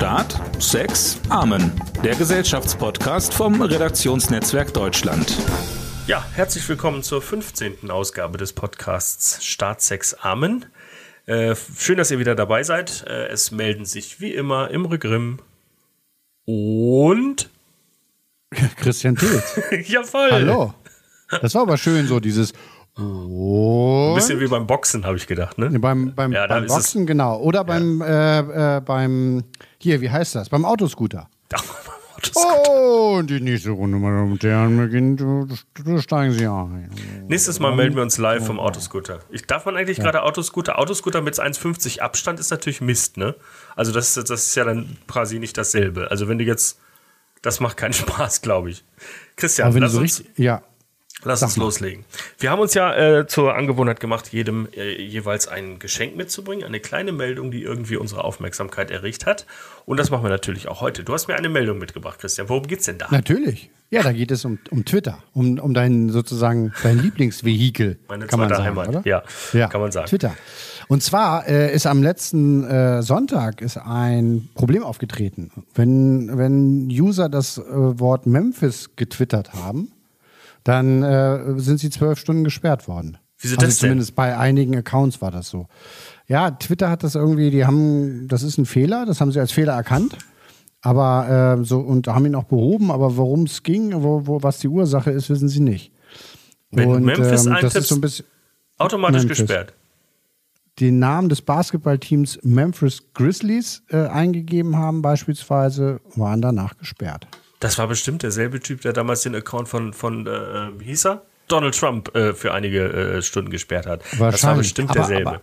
Staat, Sex, Amen. Der Gesellschaftspodcast vom Redaktionsnetzwerk Deutschland. Ja, herzlich willkommen zur 15. Ausgabe des Podcasts Staat, Sex, Amen. Äh, schön, dass ihr wieder dabei seid. Äh, es melden sich wie immer Imre Grimm und Christian Tilz. ja, voll. Hallo. Das war aber schön, so dieses ein bisschen wie beim Boxen, habe ich gedacht, ne? Beim, beim, Ja, beim Boxen, genau. Oder beim, äh, äh, beim, hier, wie heißt das? Beim Autoscooter. Oh, und die nächste Runde, meine Damen und Herren, beginnt. Du, du steigen Sie ein. Nächstes Mal melden wir uns live vom Autoscooter. Ich, darf man eigentlich gerade Autoscooter? Autoscooter mit 1,50 Abstand ist natürlich Mist, ne? Also das, das ist ja dann quasi nicht dasselbe. Also wenn du jetzt, das macht keinen Spaß, glaube ich. Christian, Aber wenn du lass so uns, richtig, ja, lass uns loslegen. Wir haben uns ja äh, zur Angewohnheit gemacht, jedem äh, jeweils ein Geschenk mitzubringen, eine kleine Meldung, die irgendwie unsere Aufmerksamkeit erregt hat. Und das machen wir natürlich auch heute. Du hast mir eine Meldung mitgebracht, Christian. Worum geht's denn da? natürlich. Ja, da geht es um, um Twitter, um, um dein sozusagen dein Lieblingsvehikel. Meine kann man zweite sagen, Heimat, oder? ja, ja, kann man sagen. Twitter. Und zwar äh, ist am letzten äh, Sonntag ist ein Problem aufgetreten. Wenn, wenn User das äh, Wort Memphis getwittert haben, dann äh, sind sie zwölf Stunden gesperrt worden. Wieso also das denn? zumindest bei einigen Accounts war das so. Ja, Twitter hat das irgendwie, die haben, das ist ein Fehler, das haben sie als Fehler erkannt. Aber äh, so und haben ihn auch behoben, aber worum es ging, wo, wo, was die Ursache ist, wissen sie nicht. Wenn und Memphis ähm, das ist so ein bisschen Automatisch Memphis. gesperrt. den Namen des Basketballteams Memphis Grizzlies äh, eingegeben haben, beispielsweise, waren danach gesperrt. Das war bestimmt derselbe Typ, der damals den Account von, von äh, wie hieß er? Donald Trump äh, für einige äh, Stunden gesperrt hat. Das war Wahrscheinlich. bestimmt derselbe. Aber,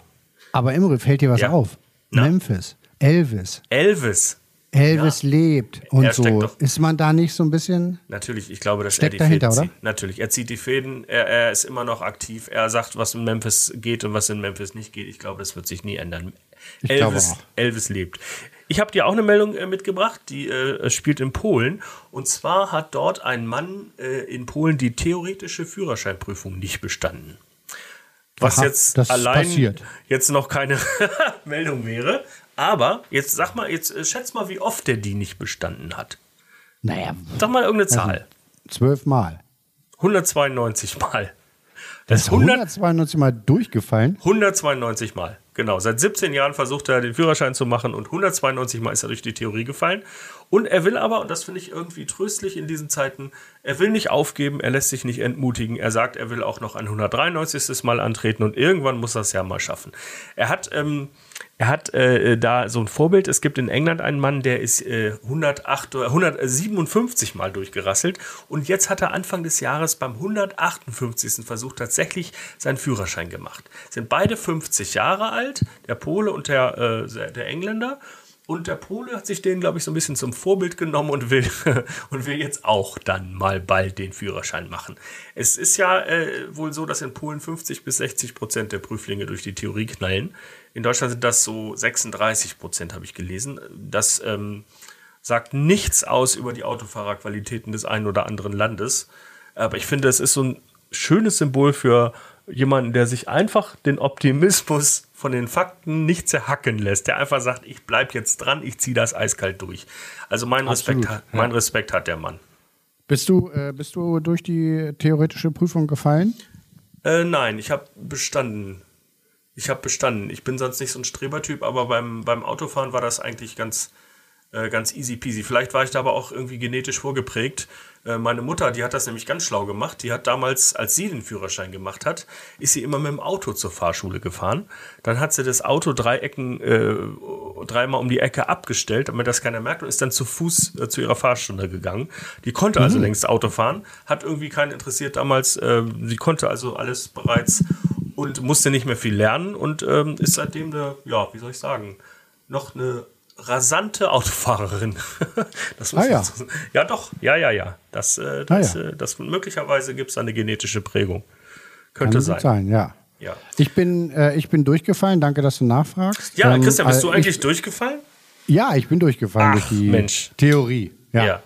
aber Imre, fällt dir was Ja. auf? Na? Memphis, Elvis. Elvis. Elvis lebt und Er so. Ist man da nicht so ein bisschen. Natürlich, ich glaube, dass Steckt er die dahinter, Fäden oder? zieht. Natürlich, er zieht die Fäden, er, er ist immer noch aktiv, er sagt, was in Memphis geht und was in Memphis nicht geht. Ich glaube, das wird sich nie ändern. Ich Elvis, auch. Elvis lebt. Ich habe dir auch eine Meldung äh, mitgebracht, die äh, spielt in Polen. Und zwar hat dort ein Mann äh, in Polen die theoretische Führerscheinprüfung nicht bestanden. Was Aha, jetzt allein passiert. jetzt noch keine Meldung wäre. Aber jetzt sag mal, jetzt äh, schätz mal, wie oft der die nicht bestanden hat. Naja, Sag mal irgendeine Zahl. zwölfmal. 192 Mal. Das Das ist 100, 192 Mal durchgefallen. 192 Mal. Genau. Seit 17 Jahren versucht er, den Führerschein zu machen und 192 Mal ist er durch die Theorie gefallen. Und er will aber, und das finde ich irgendwie tröstlich in diesen Zeiten, er will nicht aufgeben, er lässt sich nicht entmutigen. Er sagt, er will auch noch ein 193. Mal antreten und irgendwann muss er es ja mal schaffen. Er hat, ähm, er hat äh, da so ein Vorbild. Es gibt in England einen Mann, der ist äh, 108 oder 157 Mal durchgerasselt. Und jetzt hat er Anfang des Jahres beim 158. Versuch tatsächlich seinen Führerschein gemacht. Sind beide 50 Jahre alt, der Pole und der, äh, der Engländer. Und der Pole hat sich den, glaube ich, so ein bisschen zum Vorbild genommen und will, und will jetzt auch dann mal bald den Führerschein machen. Es ist ja äh, wohl so, dass in Polen 50 bis 60 Prozent der Prüflinge durch die Theorie knallen. In Deutschland sind das so 36 Prozent, habe ich gelesen. Das ähm, sagt nichts aus über die Autofahrerqualitäten des einen oder anderen Landes. Aber ich finde, es ist so ein schönes Symbol für jemanden, der sich einfach den Optimismus von den Fakten nicht zerhacken lässt, der einfach sagt, ich bleib jetzt dran, ich ziehe das eiskalt durch. Also mein Absolut, Respekt, hat, mein Respekt hat der Mann. Bist du, äh, bist du durch die theoretische Prüfung gefallen? Äh, nein, ich habe bestanden. Ich habe bestanden. Ich bin sonst nicht so ein Strebertyp, aber beim, beim Autofahren war das eigentlich ganz, äh, ganz easy peasy. Vielleicht war ich da aber auch irgendwie genetisch vorgeprägt. Äh, meine Mutter, die hat das nämlich ganz schlau gemacht. Die hat damals, als sie den Führerschein gemacht hat, ist sie immer mit dem Auto zur Fahrschule gefahren. Dann hat sie das Auto drei Ecken, äh, dreimal um die Ecke abgestellt, damit das keiner merkt und ist dann zu Fuß äh, zu ihrer Fahrstunde gegangen. Die konnte also längst Auto fahren, hat irgendwie keinen interessiert damals. Äh, sie konnte also alles bereits und musste nicht mehr viel lernen und ähm, ist seitdem eine, ja, wie soll ich sagen, noch eine rasante Autofahrerin. das muss Ah, ja. so ja, doch, ja, ja, ja. Das, äh, das, Ah, ja. äh, das möglicherweise gibt es eine genetische Prägung. Könnte Kann sein. sein, ja. Ja. Ich bin, äh, ich bin durchgefallen, danke, dass du nachfragst. Ja, Ähm, Christian, bist du äh, eigentlich durchgefallen? Ich, ja, ich bin durchgefallen Ach, durch die Mensch. Theorie. Ja. Ja.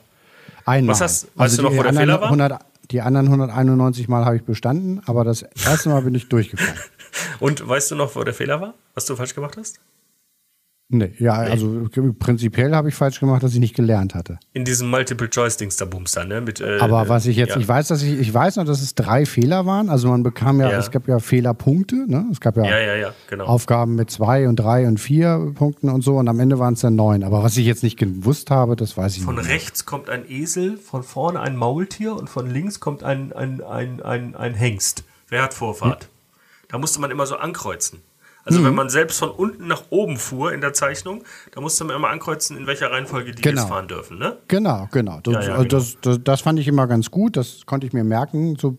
Einmal. Was hast- weißt du noch, wo der Fehler war? 100, die anderen 191 Mal habe ich bestanden, aber das erste Mal bin ich durchgefallen. Und weißt du noch, wo der Fehler war? Was du falsch gemacht hast? Nee, ja, also prinzipiell habe ich falsch gemacht, dass ich nicht gelernt hatte. In diesem Multiple-Choice-Dings da Bumster, ne? Mit, äh, Aber was ich jetzt, ja. ich weiß, dass ich, ich weiß noch, dass es drei Fehler waren. Also man bekam ja, Ja. es gab ja Fehlerpunkte, ne? Es gab ja, Ja, genau. Aufgaben mit zwei und drei und vier Punkten und so und am Ende waren es dann neun. Aber was ich jetzt nicht gewusst habe, das weiß ich Von nicht. rechts kommt ein Esel, von vorne ein Maultier und von links kommt ein, ein, ein, ein, ein Hengst. Wer hat Vorfahrt? Da musste man immer so ankreuzen. Also Mhm. wenn man selbst von unten nach oben fuhr in der Zeichnung, da musste man immer ankreuzen, in welcher Reihenfolge die Genau. jetzt fahren dürfen. Ne? Genau, genau. Das, Ja, ja, also Das, das, das fand ich immer ganz gut, das konnte ich mir merken. So.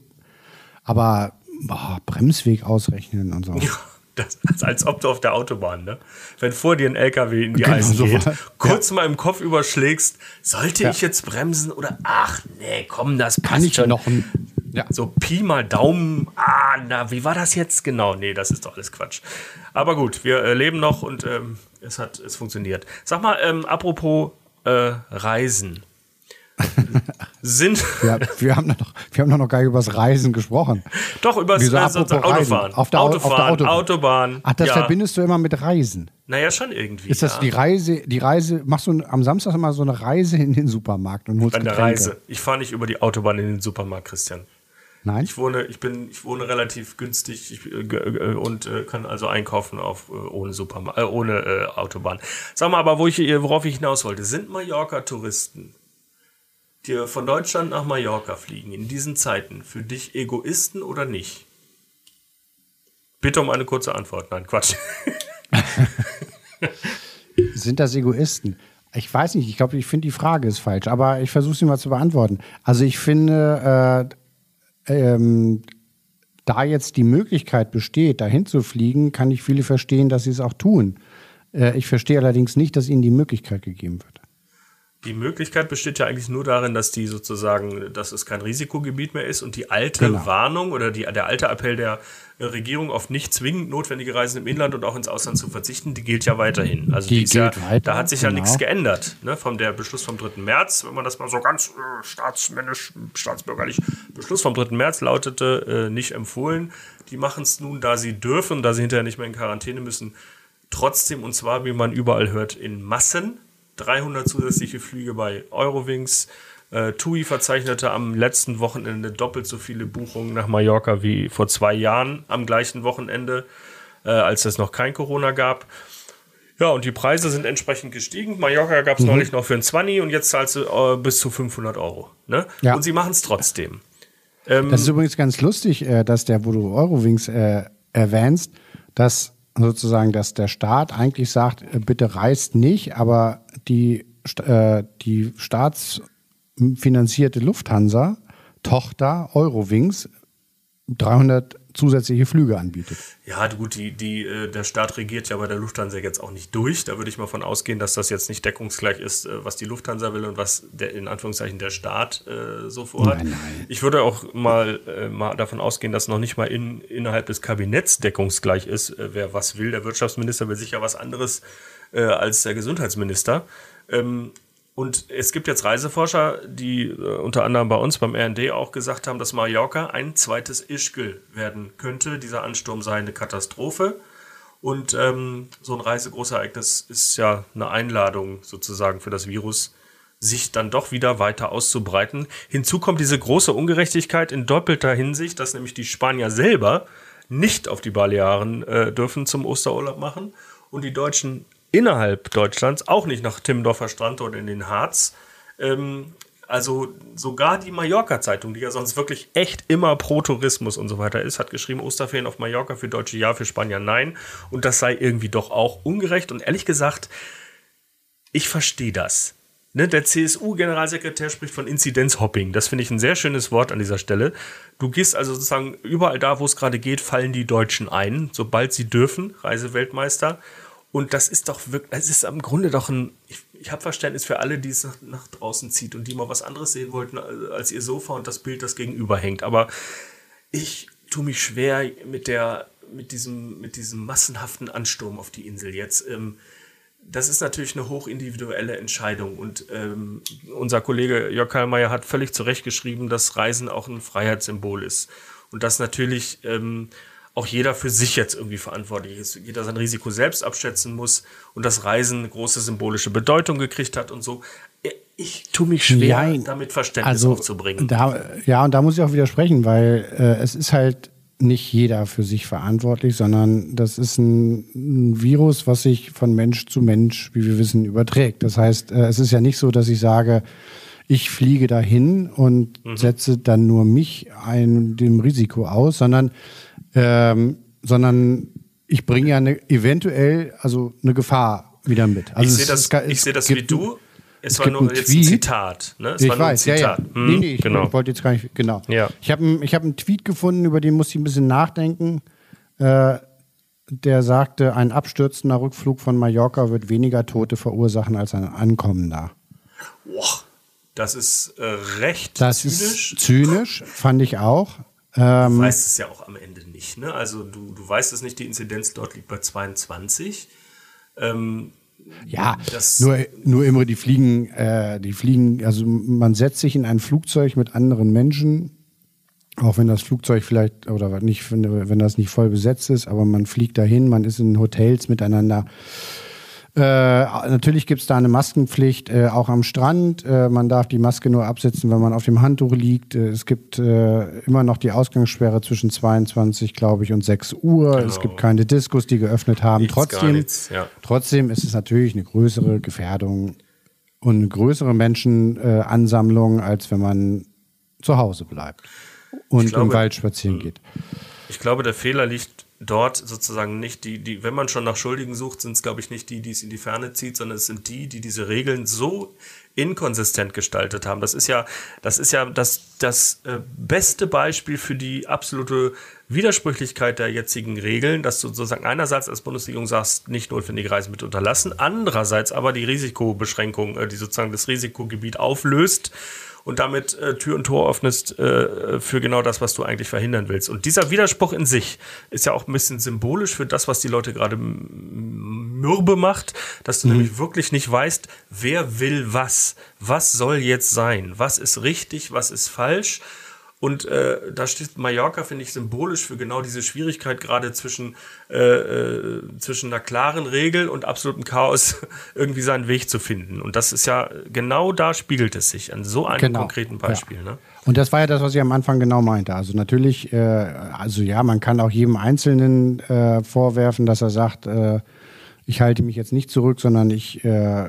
Aber boah, Bremsweg ausrechnen und so. Ja, das, als ob du auf der Autobahn, ne? Wenn vor dir ein LKW in die Genau, Eisen so geht, war- kurz mal im Kopf überschlägst, sollte Ja. ich jetzt bremsen oder ach nee, komm, das passt Kann ich schon. noch ein. Ja. So Pi mal Daumen. Ah, na, wie war das jetzt genau? Nee, das ist doch alles Quatsch. Aber gut, wir äh, leben noch und ähm, es hat es funktioniert. Sag mal, ähm, apropos äh, Reisen. Sind Ja, wir, haben noch, wir haben noch gar nicht über das Reisen gesprochen. doch über das apropos Autofahren. Auf der Au- auf der Autofahren, Autobahn. Autobahn. Ach, das ja. verbindest du immer mit Reisen. Naja, schon irgendwie. Ist das ja. die Reise, die Reise, machst du am Samstag immer so eine Reise in den Supermarkt und holst Eine Getränke? Reise. Ich fahre nicht über die Autobahn in den Supermarkt, Christian. Nein? Ich wohne, ich bin, ich wohne relativ günstig ich, äh, äh, und äh, kann also einkaufen auf äh, ohne Supermarkt, ohne Autobahn. Sag mal, aber wo ich, worauf ich hinaus wollte, sind Mallorca-Touristen, die von Deutschland nach Mallorca fliegen in diesen Zeiten für dich Egoisten oder nicht? Bitte um eine kurze Antwort. Nein, Quatsch. Sind das Egoisten? Ich weiß nicht, ich glaube, ich finde die Frage ist falsch, aber ich versuche sie mal zu beantworten. Also ich finde, äh, ähm, da jetzt die Möglichkeit besteht, dahin zu fliegen, kann ich viele verstehen, dass sie es auch tun. Äh, ich verstehe allerdings nicht, dass ihnen die Möglichkeit gegeben wird. Die Möglichkeit besteht ja eigentlich nur darin, dass die sozusagen, dass es kein Risikogebiet mehr ist und die alte Genau. Warnung oder die, der alte Appell der Regierung auf nicht zwingend notwendige Reisen im Inland und auch ins Ausland zu verzichten, die gilt ja weiterhin. Also Die ist ja, gilt weiter, da hat sich ja genau. nichts geändert. Ne? Vom der Beschluss vom 3. März, wenn man das mal so ganz äh, staatsmännisch, staatsbürgerlich, Beschluss vom 3. März lautete, äh, nicht empfohlen. Die machen es nun, da sie dürfen, da sie hinterher nicht mehr in Quarantäne müssen, trotzdem und zwar, wie man überall hört, in Massen. 300 zusätzliche Flüge bei Eurowings. Äh, TUI verzeichnete am letzten Wochenende doppelt so viele Buchungen nach Mallorca wie vor zwei Jahren am gleichen Wochenende, äh, als es noch kein Corona gab. Ja, und die Preise sind entsprechend gestiegen. Mallorca gab es neulich noch für ein 20 und jetzt zahlst du äh, bis zu 500 Euro. Ne? Ja. Und sie machen es trotzdem. Ähm, Das ist übrigens ganz lustig, äh, dass der, wo du Eurowings äh, erwähnst, dass sozusagen, dass der Staat eigentlich sagt, äh, bitte reist nicht, aber die, äh, die staatsfinanzierte Lufthansa, Tochter Eurowings, 300 zusätzliche Flüge anbietet. Ja, gut, die, die, äh, der Staat regiert ja bei der Lufthansa jetzt auch nicht durch. Da würde ich mal von ausgehen, dass das jetzt nicht deckungsgleich ist, äh, was die Lufthansa will und was der, in Anführungszeichen der Staat äh, so vorhat. Nein, nein. Ich würde auch mal, äh, mal davon ausgehen, dass noch nicht mal in, innerhalb des Kabinetts deckungsgleich ist, äh, wer was will. Der Wirtschaftsminister will sicher was anderes äh, als der Gesundheitsminister. Ähm, und es gibt jetzt Reiseforscher, die äh, unter anderem bei uns beim RND auch gesagt haben, dass Mallorca ein zweites Ischgl werden könnte. Dieser Ansturm sei eine Katastrophe. Und ähm, so ein Reisegroßereignis ist ja eine Einladung sozusagen für das Virus, sich dann doch wieder weiter auszubreiten. Hinzu kommt diese große Ungerechtigkeit in doppelter Hinsicht, dass nämlich die Spanier selber nicht auf die Balearen äh, dürfen zum Osterurlaub machen und die Deutschen innerhalb Deutschlands auch nicht nach Timmendorfer Strand oder in den Harz. Ähm, also sogar die Mallorca-Zeitung, die ja sonst wirklich echt immer pro Tourismus und so weiter ist, hat geschrieben, Osterferien auf Mallorca für Deutsche ja, für Spanier nein. Und das sei irgendwie doch auch ungerecht. Und ehrlich gesagt, ich verstehe das. Ne, der CSU-Generalsekretär spricht von Inzidenzhopping. Das finde ich ein sehr schönes Wort an dieser Stelle. Du gehst also sozusagen überall da, wo es gerade geht, fallen die Deutschen ein, sobald sie dürfen, Reiseweltmeister. Und das ist doch wirklich, es ist im Grunde doch ein, ich, ich habe Verständnis für alle, die es nach, nach draußen zieht und die mal was anderes sehen wollten als ihr Sofa und das Bild, das gegenüber hängt. Aber ich tue mich schwer mit der, mit diesem, mit diesem massenhaften Ansturm auf die Insel jetzt. Ähm, das ist natürlich eine hochindividuelle Entscheidung und ähm, unser Kollege Jörg Kallmeier hat völlig zu Recht geschrieben, dass Reisen auch ein Freiheitssymbol ist und dass natürlich ähm, auch jeder für sich jetzt irgendwie verantwortlich ist. Jeder sein Risiko selbst abschätzen muss und das Reisen eine große symbolische Bedeutung gekriegt hat und so. Ich tue mich schwer, Nein. damit Verständnis Also, aufzubringen. Da, ja, und da muss ich auch widersprechen, weil äh, es ist halt nicht jeder für sich verantwortlich, sondern das ist ein, ein Virus, was sich von Mensch zu Mensch, wie wir wissen, überträgt. Das heißt, äh, es ist ja nicht so, dass ich sage, ich fliege dahin und setze dann nur mich einem dem Risiko aus, sondern, ähm, sondern ich bringe ja eine, eventuell also eine Gefahr wieder mit. Also ich sehe das, es ich es sehe das wie du. Es, es war nur jetzt ein. Zitat. Ne? Es ich war nur ein weiß, ja, ja. Zitat. Hm, nee, nee, ich genau. wollte jetzt gar nicht, genau. Ja. Ich habe einen hab Tweet gefunden, über den musste ich ein bisschen nachdenken. Äh, der sagte, ein abstürzender Rückflug von Mallorca wird weniger Tote verursachen als ein ankommender. Boah, das ist äh, recht Das zynisch. ist zynisch, fand ich auch. Du Ähm, weißt es ja auch am Ende nicht. Ne? Also du, du weißt es nicht, die Inzidenz dort liegt bei 22. Ähm, ja, das- nur, nur immer die fliegen, äh, die fliegen, also man setzt sich in ein Flugzeug mit anderen Menschen, auch wenn das Flugzeug vielleicht, oder nicht, wenn, wenn das nicht voll besetzt ist, aber man fliegt dahin, man ist in Hotels miteinander. Äh, natürlich gibt es da eine Maskenpflicht, äh, auch am Strand. Äh, man darf die Maske nur absetzen, wenn man auf dem Handtuch liegt. Äh, es gibt äh, immer noch die Ausgangssperre zwischen 22, glaube ich, und 6 Uhr. Es gibt keine Diskos, die geöffnet haben. Nichts, trotzdem, nichts, ja. trotzdem ist es natürlich eine größere Gefährdung und eine größere Menschenansammlung, als wenn man zu Hause bleibt und glaube- im Wald spazieren geht. ich glaube, der Fehler liegt dort sozusagen nicht die, die, wenn man schon nach Schuldigen sucht, sind es, glaube ich, nicht die, die es in die Ferne zieht, sondern es sind die, die diese Regeln so inkonsistent gestaltet haben. Das ist ja, das ist ja das, das äh, beste Beispiel für die absolute Widersprüchlichkeit der jetzigen Regeln, dass du sozusagen einerseits als Bundesregierung sagst, nicht notwendige Reisen mit unterlassen, andererseits aber die Risikobeschränkung, äh, die sozusagen das Risikogebiet auflöst und damit äh, Tür und Tor öffnest äh, für genau das, was du eigentlich verhindern willst. Und dieser Widerspruch in sich ist ja auch ein bisschen symbolisch für das, was die Leute gerade mürbe macht, dass du nämlich wirklich nicht weißt, wer will was, was soll jetzt sein, was ist richtig, was ist falsch. Und äh, da steht Mallorca, finde ich, symbolisch für genau diese Schwierigkeit gerade zwischen, äh, äh, zwischen einer klaren Regel und absolutem Chaos irgendwie seinen Weg zu finden. Und das ist ja, genau da spiegelt es sich, an so einem Genau, konkreten Beispiel. ja. Ne? Und das war ja das, was ich am Anfang genau meinte. Also natürlich, äh, also ja, man kann auch jedem Einzelnen äh, vorwerfen, dass er sagt, äh, ich halte mich jetzt nicht zurück, sondern ich äh,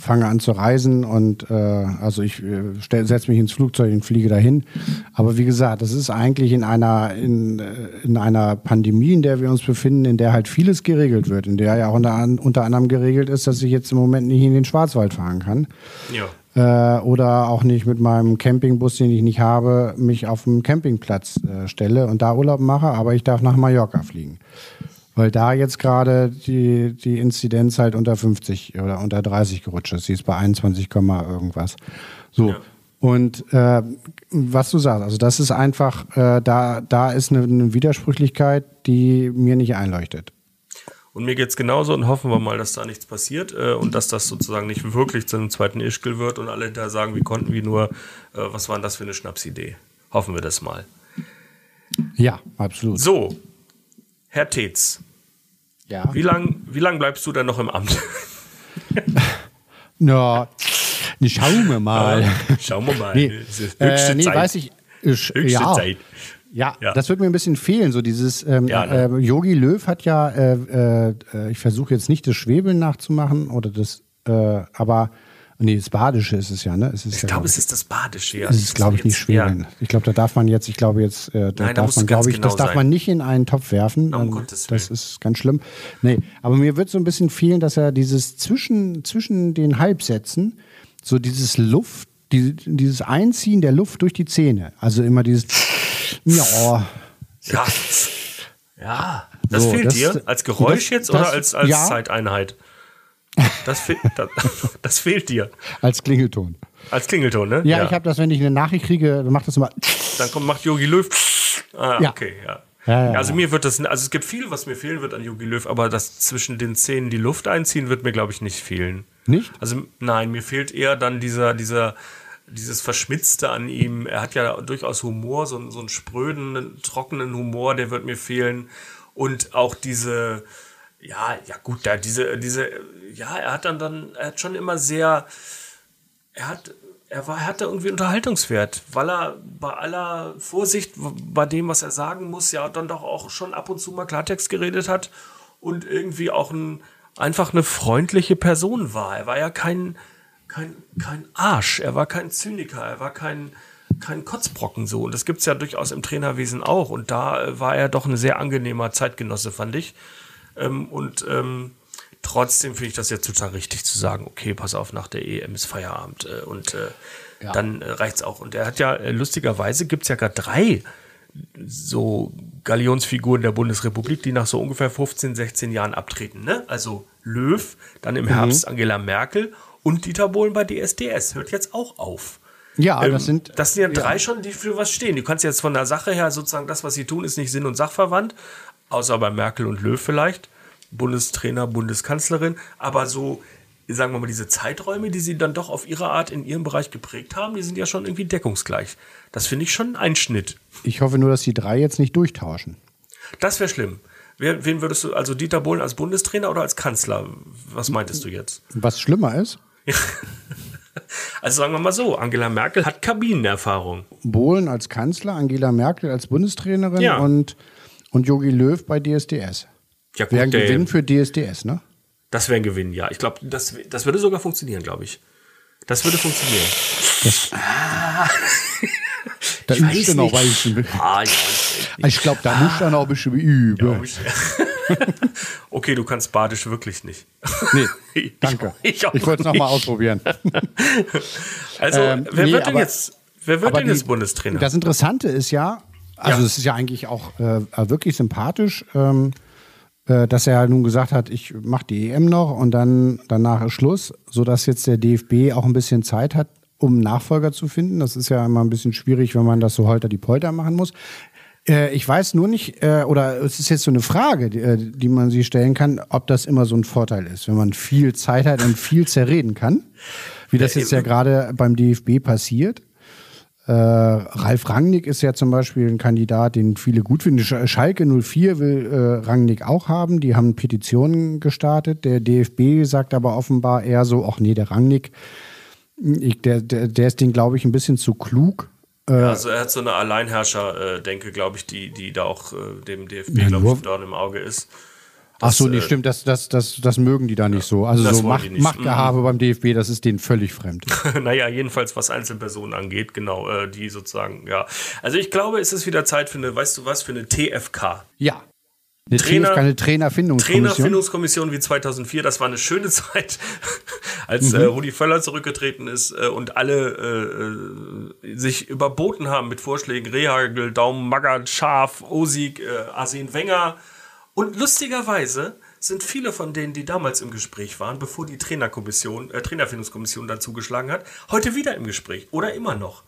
fange an zu reisen und äh, also ich äh, setze mich ins Flugzeug und fliege dahin. Aber wie gesagt, das ist eigentlich in einer in, äh, in einer Pandemie, in der wir uns befinden, in der halt vieles geregelt wird, in der ja auch unter, unter anderem geregelt ist, dass ich jetzt im Moment nicht in den Schwarzwald fahren kann Ja. äh, oder auch nicht mit meinem Campingbus, den ich nicht habe, mich auf dem Campingplatz äh, stelle und da Urlaub mache, aber ich darf nach Mallorca fliegen. Weil da jetzt gerade die, die Inzidenz halt unter 50 oder unter 30 gerutscht ist. Sie ist bei 21, Komma irgendwas. So. Ja. Und äh, was du sagst, also das ist einfach, äh, da, da ist eine, eine Widersprüchlichkeit, die mir nicht einleuchtet. Und mir geht's genauso und hoffen wir mal, dass da nichts passiert äh, und dass das sozusagen nicht wirklich zu einem zweiten Ischgl wird und alle da sagen, wie konnten wir nur, äh, was war denn das für eine Schnapsidee? Hoffen wir das mal. Ja, absolut. So, Herr Tetz, Ja. wie lang, wie lang bleibst du denn noch im Amt? Na, ne, schauen wir mal. Schauen wir mal. Nee, höchste äh, nee Zeit. weiß ich. Ich, Höchste ja, Zeit. Ja, Ja. das wird mir ein bisschen fehlen. So dieses ähm, Ja, ne? äh, Yogi Löw hat ja, äh, äh, äh, ich versuche jetzt nicht das Schwebeln nachzumachen oder das, äh, aber nee, das Badische ist es ja, ne? Es ist Ich ja, glaube, es ist das Badische. Ja. es ist, glaube ich, nicht Jetzt- Schwebeln. Ich glaube, da darf man jetzt, ich glaube jetzt, äh, da Nein, da darf musst man, glaube ich, genau das darf sein. man nicht in einen Topf werfen. Um Ähm, Gottes das ist ganz schlimm. Nee, aber mir wird so ein bisschen fehlen, dass er dieses zwischen, zwischen den Halbsätzen, so dieses Luft, die, dieses Einziehen der Luft durch die Zähne. Also immer dieses, ja, Ja. Ja. Das So, fehlt das- dir als Geräusch das- jetzt oder das- als, als ja. Zeiteinheit? Das, fe das, das fehlt dir. als Klingelton. Als Klingelton, ne? Ja, ich habe das, wenn ich eine Nachricht kriege, dann macht das immer. Dann kommt, macht Yogi Löw. Ah, Ja. okay, ja. Ja, ja, also ja. mir wird das, also es gibt viel, was mir fehlen wird an Yogi Löw, aber das zwischen den Zähnen die Luft einziehen wird mir, glaube ich, nicht fehlen. Nicht? Also nein, mir fehlt eher dann dieser, dieser, dieses Verschmitzte an ihm. Er hat ja durchaus Humor, so, so einen spröden, trockenen Humor, der wird mir fehlen. Und auch diese, ja, ja gut, da diese, diese, ja, er hat dann dann, er hat schon immer sehr, er hat, er war, er hatte irgendwie Unterhaltungswert, weil er bei aller Vorsicht bei dem, was er sagen muss, ja dann doch auch schon ab und zu mal Klartext geredet hat und irgendwie auch ein, einfach eine freundliche Person war. Er war ja kein, kein, kein Arsch, er war kein Zyniker, er war kein, kein Kotzbrocken so. Und das gibt es ja durchaus im Trainerwesen auch. Und da war er doch ein sehr angenehmer Zeitgenosse, fand ich. Ähm, und ähm, trotzdem finde ich das jetzt total richtig zu sagen, okay, pass auf, nach der EM ist Feierabend. Äh, und äh, ja. dann äh, reicht's auch. Und er hat ja, äh, lustigerweise gibt es ja gerade drei so Galionsfiguren der Bundesrepublik, die nach so ungefähr 15, 16 Jahren abtreten. Ne? Also Löw, dann im Herbst mhm. Angela Merkel und Dieter Bohlen bei DSDS. Hört jetzt auch auf. Ja, ähm, das sind. Das sind ja drei ja. schon, die für was stehen. Du kannst jetzt von der Sache her sozusagen, das, was sie tun, ist nicht Sinn und Sachverwandt, außer bei Merkel und Löw vielleicht. Bundestrainer, Bundeskanzlerin. Aber so, sagen wir mal, diese Zeiträume, die sie dann doch auf ihre Art in ihrem Bereich geprägt haben, die sind ja schon irgendwie deckungsgleich. Das finde ich schon ein Einschnitt. Ich hoffe nur, dass die drei jetzt nicht durchtauschen. Das wäre schlimm. Wen würdest du, also Dieter Bohlen als Bundestrainer oder als Kanzler? Was meintest du jetzt? Was schlimmer ist? Also sagen wir mal so, Angela Merkel hat Kabinenerfahrung. Bohlen als Kanzler, Angela Merkel als Bundestrainerin ja. und, und Jogi Löw bei DSDS. Ja, gut, wäre ein Gewinn für DSDS, ne? Das wäre ein Gewinn, ja. Ich glaube, das, das würde sogar funktionieren, glaube ich. Das würde funktionieren. Das, ah. da ich übst du noch ein bisschen. Ah, ja, ich glaube, da musst du noch ein bisschen üben. Ja, okay, du kannst Badisch wirklich nicht. Nee, danke. Ich, ich, ich wollte es nochmal ausprobieren. also, ähm, wer nee, wird denn jetzt, wer wird denn jetzt Bundestrainer? Das Interessante ist ja, also ja. es ist ja eigentlich auch äh, wirklich sympathisch, ähm, äh, dass er nun gesagt hat, ich mache die EM noch und dann danach ist Schluss, sodass jetzt der DFB auch ein bisschen Zeit hat, um Nachfolger zu finden. Das ist ja immer ein bisschen schwierig, wenn man das so holter die Polter machen muss. Äh, ich weiß nur nicht, äh, oder es ist jetzt so eine Frage, die, äh, die man sich stellen kann, ob das immer so ein Vorteil ist, wenn man viel Zeit hat und viel zerreden kann, wie das jetzt ja gerade beim DFB passiert. Äh, Ralf Rangnick ist ja zum Beispiel ein Kandidat, den viele gut finden. Schalke 04 will äh, Rangnick auch haben. Die haben Petitionen gestartet. Der DFB sagt aber offenbar eher so, ach nee, der Rangnick, ich, der, der, der ist den, glaube ich, ein bisschen zu klug. Äh, also er hat so eine Alleinherrscher-Denke, glaube ich, die, die da auch äh, dem DFB, glaube ich, dort im Auge ist. Das, Ach so, nee, äh, stimmt, das, das, das, das mögen die da nicht so. Also so Macht, Machtgehabe mhm. beim DFB, das ist denen völlig fremd. naja, jedenfalls was Einzelpersonen angeht, genau, äh, die sozusagen, ja. Also ich glaube, es ist wieder Zeit für eine, weißt du was, für eine TFK. Ja. Eine Trainer, keine Trainerfindungskommission. Trainerfindungskommission wie 2004, das war eine schöne Zeit, als mhm. äh, Rudi Völler zurückgetreten ist äh, und alle äh, äh sich überboten haben mit Vorschlägen, Rehagel, Daumen, Magath, Schaf, Osig, äh, Arsene Wenger, und lustigerweise sind viele von denen, die damals im Gespräch waren, bevor die Trainerkommission, äh, Trainerfindungskommission dann zugeschlagen hat, heute wieder im Gespräch oder immer noch.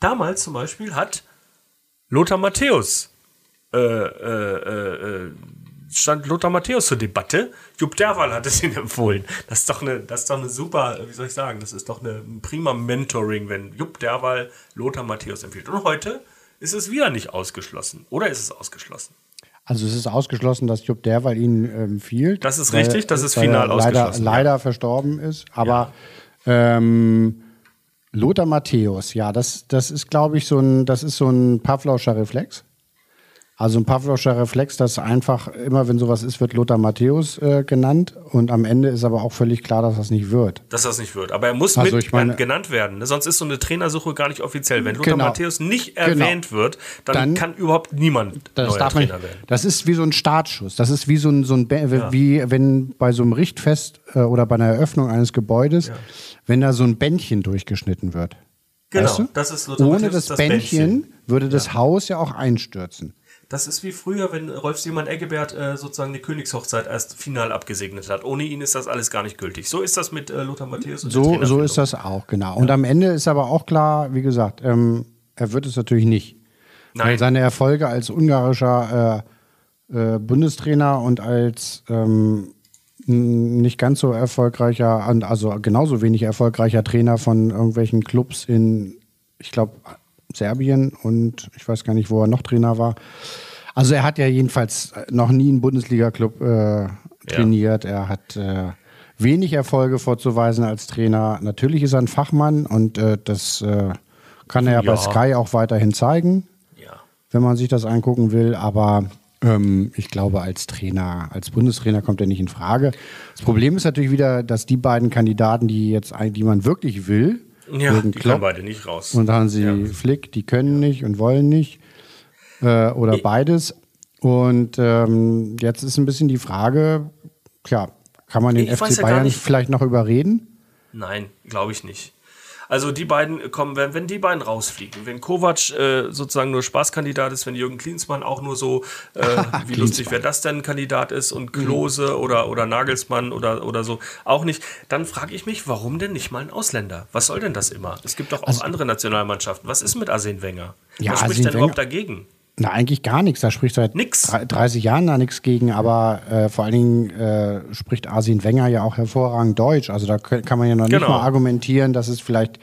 Damals zum Beispiel hat Lothar Matthäus äh, äh, äh, stand Lothar Matthäus zur Debatte. Jupp Derwal hat es ihm empfohlen. Das ist doch eine, das ist doch eine super, wie soll ich sagen, das ist doch eine prima Mentoring, wenn Jupp Derwal Lothar Matthäus empfiehlt. Und heute ist es wieder nicht ausgeschlossen. Oder ist es ausgeschlossen? Also es ist ausgeschlossen, dass Jupp Derwal ihn empfiehlt. Ähm, das ist richtig, das ist final leider, ausgeschlossen. Leider ja. verstorben ist. Aber ja. ähm, Lothar Matthäus, ja, das, das ist, glaube ich, so ein, das ist so ein Pavlauscher Reflex. Also ein Pavloscher Reflex, dass einfach immer, wenn sowas ist, wird Lothar Matthäus äh, genannt. Und am Ende ist aber auch völlig klar, dass das nicht wird. Dass das nicht wird. Aber er muss also mit meine, genannt werden. Ne? Sonst ist so eine Trainersuche gar nicht offiziell. Wenn Lothar genau, Matthäus nicht genau. erwähnt genau. wird, dann, dann, kann überhaupt niemand das neuer Trainer werden. Das ist wie so ein Startschuss. Das ist wie so ein, so ein ja. wie wenn bei so einem Richtfest äh, oder bei einer Eröffnung eines Gebäudes, ja. wenn da so ein Bändchen durchgeschnitten wird. Genau, weißt du? das ist Lothar Ohne Matthäus, das, das Bändchen, Bändchen, würde das ja. Haus ja auch einstürzen. Das ist wie früher, wenn Rolf Seemann Eggebert äh, sozusagen die Königshochzeit erst final abgesegnet hat. Ohne ihn ist das alles gar nicht gültig. So ist das mit äh, Lothar Matthäus und So, so ist das auch, genau. Und am Ende ist aber auch klar, wie gesagt, ähm, er wird es natürlich nicht. Nein. Weil seine Erfolge als ungarischer äh, äh Bundestrainer und als ähm, nicht ganz so erfolgreicher, also genauso wenig erfolgreicher Trainer von irgendwelchen Clubs in, ich glaube, Serbien und ich weiß gar nicht, wo er noch Trainer war. Also er hat ja jedenfalls noch nie einen Bundesliga-Club äh, trainiert. Ja. Er hat äh, wenig Erfolge vorzuweisen als Trainer. Natürlich ist er ein Fachmann und äh, das äh, kann er ja bei Sky auch weiterhin zeigen, ja. wenn man sich das angucken will. Aber ähm, ich glaube, als Trainer, als Bundestrainer kommt er nicht in Frage. Das Problem ist natürlich wieder, dass die beiden Kandidaten, die jetzt, die man wirklich will, ja, die Klopp, kommen beide nicht raus. Und dann sie ja. Flick, die können nicht und wollen nicht. Äh, oder ich, beides. Und ähm, jetzt ist ein bisschen die Frage, klar, kann man den FC Bayern vielleicht noch überreden? Nein, glaube ich nicht. Also die beiden kommen, wenn, wenn die beiden rausfliegen, wenn Kovac äh, sozusagen nur Spaßkandidat ist, wenn Jürgen Klinsmann auch nur so, äh, wie lustig wäre das denn Kandidat ist und Klose mhm. oder, oder Nagelsmann oder, oder so auch nicht, dann frage ich mich, warum denn nicht mal ein Ausländer? Was soll denn das immer? Es gibt doch auch also, andere Nationalmannschaften. Was ist mit Arsene Wenger? Ja, Was spricht Arsene denn überhaupt dagegen? Na, eigentlich gar nichts. Da spricht seit nix. 30 Jahren da nichts gegen, aber äh, vor allen Dingen äh, spricht Arsene Wenger ja auch hervorragend Deutsch. Also da kann man ja noch genau. nicht mal argumentieren, dass es vielleicht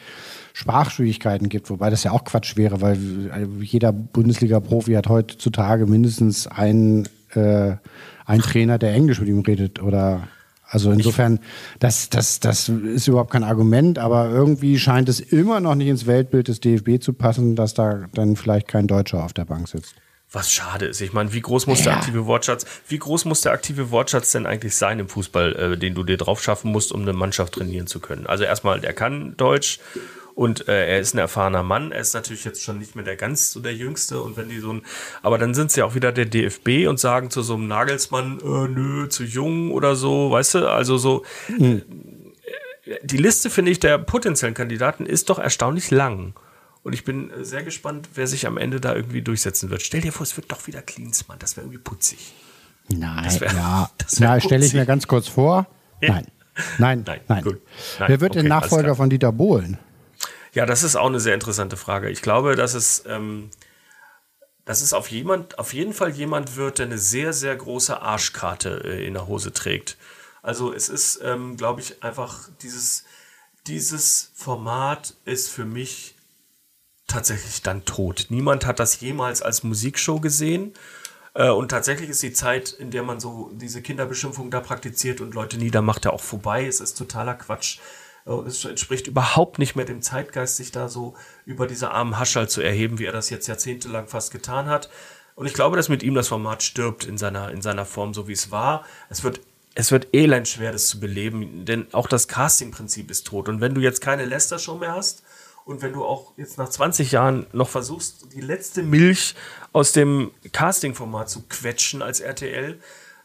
Sprachschwierigkeiten gibt, wobei das ja auch Quatsch wäre, weil äh, jeder Bundesliga-Profi hat heutzutage mindestens einen, äh, einen Trainer, der Englisch mit ihm redet oder also insofern, das, das, das ist überhaupt kein Argument, aber irgendwie scheint es immer noch nicht ins Weltbild des DFB zu passen, dass da dann vielleicht kein Deutscher auf der Bank sitzt. Was schade ist. Ich meine, wie groß muss ja. der aktive Wortschatz, wie groß muss der aktive Wortschatz denn eigentlich sein im Fußball, äh, den du dir drauf schaffen musst, um eine Mannschaft trainieren zu können? Also erstmal, der kann Deutsch und äh, er ist ein erfahrener Mann. Er ist natürlich jetzt schon nicht mehr der ganz so der Jüngste. Und wenn die so ein, aber dann sind sie auch wieder der DFB und sagen zu so einem Nagelsmann, äh, nö, zu jung oder so, weißt du? Also so. Mhm. Die Liste, finde ich, der potenziellen Kandidaten ist doch erstaunlich lang. Und ich bin äh, sehr gespannt, wer sich am Ende da irgendwie durchsetzen wird. Stell dir vor, es wird doch wieder Klinsmann. Das wäre irgendwie putzig. Nein, wär, ja. ja stelle ich mir ganz kurz vor. Ja. Nein. Nein, nein, nein. nein. Wer wird okay, der Nachfolger von Dieter Bohlen? Ja, das ist auch eine sehr interessante Frage. Ich glaube, dass es, ähm, dass es auf, jemand, auf jeden Fall jemand wird, der eine sehr, sehr große Arschkarte äh, in der Hose trägt. Also es ist, ähm, glaube ich, einfach dieses, dieses Format ist für mich tatsächlich dann tot. Niemand hat das jemals als Musikshow gesehen. Äh, und tatsächlich ist die Zeit, in der man so diese Kinderbeschimpfung da praktiziert und Leute niedermacht, ja auch vorbei. Es ist totaler Quatsch. Und es entspricht überhaupt nicht mehr dem Zeitgeist, sich da so über diese armen Haschall zu erheben, wie er das jetzt jahrzehntelang fast getan hat. Und ich glaube, dass mit ihm das Format stirbt in seiner, in seiner Form, so wie es war. Es wird, es wird elend schwer, das zu beleben, denn auch das Casting-Prinzip ist tot. Und wenn du jetzt keine Lester-Show mehr hast und wenn du auch jetzt nach 20 Jahren noch versuchst, die letzte Milch aus dem Casting-Format zu quetschen als RTL,